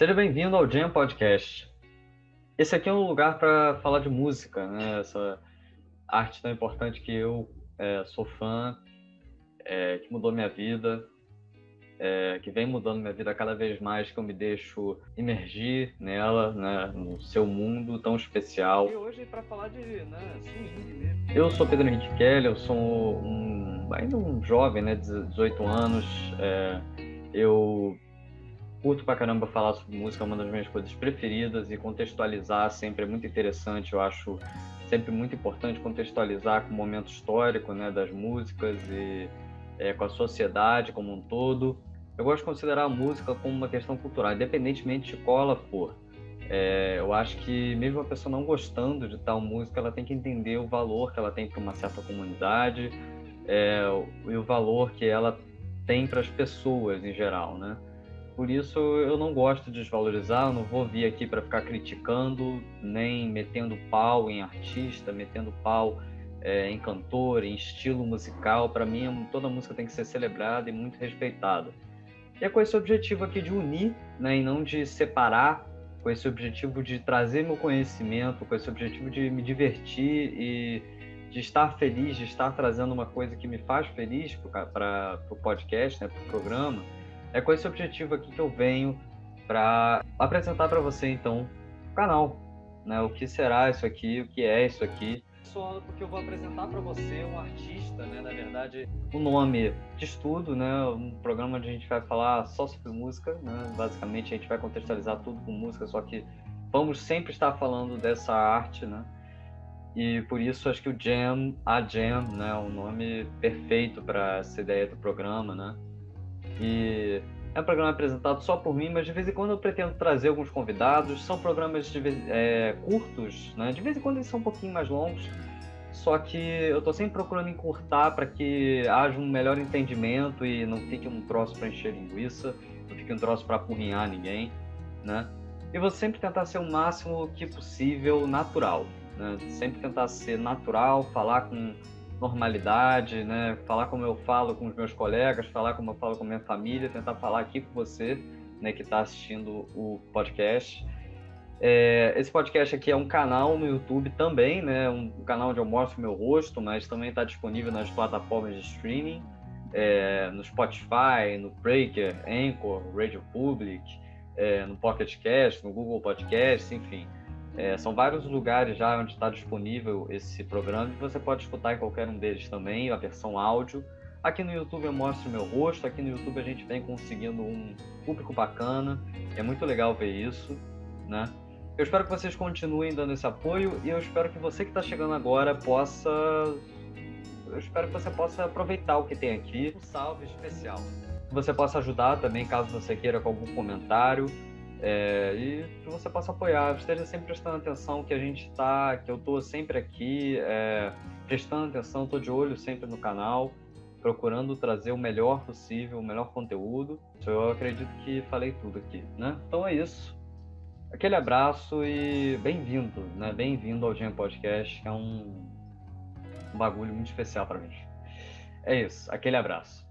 Seja bem-vindo ao Jam Podcast. Esse aqui é um lugar para falar de música, né? Essa arte tão importante que eu é, sou fã, é, que mudou minha vida, é, que vem mudando minha vida cada vez mais que eu me deixo imergir nela, né, no seu mundo tão especial. E hoje para falar de né, swing mesmo. Eu sou Pedro Henrique Kelly, eu sou um, ainda um jovem, né, 18 anos. É, eu curto pra caramba falar sobre música, é uma das minhas coisas preferidas e contextualizar sempre é muito interessante, eu acho sempre muito importante contextualizar com o momento histórico, né, das músicas e é, com a sociedade como um todo eu gosto de considerar a música como uma questão cultural, independentemente de qual ela for. É, eu acho que mesmo a pessoa não gostando de tal música, ela tem que entender o valor que ela tem para uma certa comunidade é, e o valor que ela tem para as pessoas em geral, né? Por isso eu não gosto de desvalorizar, não vou vir aqui para ficar criticando, nem metendo pau em artista, metendo pau é, em cantor, em estilo musical. Para mim, toda música tem que ser celebrada e muito respeitada. E é com esse objetivo aqui de unir, né, e não de separar, com esse objetivo de trazer meu conhecimento, com esse objetivo de me divertir e de estar feliz, de estar trazendo uma coisa que me faz feliz para o podcast, né, para o programa. É com esse objetivo aqui que eu venho para apresentar para você, então, o canal. Né, o que será isso aqui, o que é isso aqui só porque eu vou apresentar para você um artista, né? Na verdade, o nome de estudo, né? Um programa onde a gente vai falar só sobre música, né? Basicamente, a gente vai contextualizar tudo com música, só que vamos sempre estar falando dessa arte, né? E por isso acho que o Jam, a Jam, né, é um nome perfeito para essa ideia do programa, né? E é um programa apresentado só por mim, mas de vez em quando eu pretendo trazer alguns convidados. São programas vez, é, curtos, né? De vez em quando eles são um pouquinho mais longos. Só que eu estou sempre procurando encurtar para que haja um melhor entendimento e não fique um troço para encher linguiça, não fique um troço para apurrinhar ninguém, né? E vou sempre tentar ser o máximo que possível natural, né? Sempre tentar ser natural, falar com normalidade, né? Falar como eu falo com os meus colegas, falar como eu falo com a minha família, tentar falar aqui com você, né, que está assistindo o podcast. É, esse podcast aqui é um canal no YouTube também, né? Um canal onde eu mostro meu rosto, mas também está disponível nas plataformas de streaming, é, no Spotify, no Breaker, Anchor, Radio Public, é, no Pocket Cast, no Google Podcast, enfim. É, são vários lugares já onde está disponível esse programa e você pode escutar em qualquer um deles também, a versão áudio. Aqui no YouTube eu mostro meu rosto, aqui no YouTube a gente vem conseguindo um público bacana, é muito legal ver isso, né? Eu espero que vocês continuem dando esse apoio e eu espero que você que está chegando agora possa. Eu espero que você possa aproveitar o que tem aqui. Um salve especial. Que você possa ajudar também, caso você queira, com algum comentário é, e que você possa apoiar, esteja sempre prestando atenção que a gente está, que eu estou sempre aqui, é, prestando atenção, estou de olho sempre no canal, procurando trazer o melhor possível, o melhor conteúdo. Eu acredito que falei tudo aqui, né? Então é isso. Aquele abraço e bem-vindo, né? Bem-vindo ao Gen Podcast, que é um, um bagulho muito especial para mim. É isso, aquele abraço.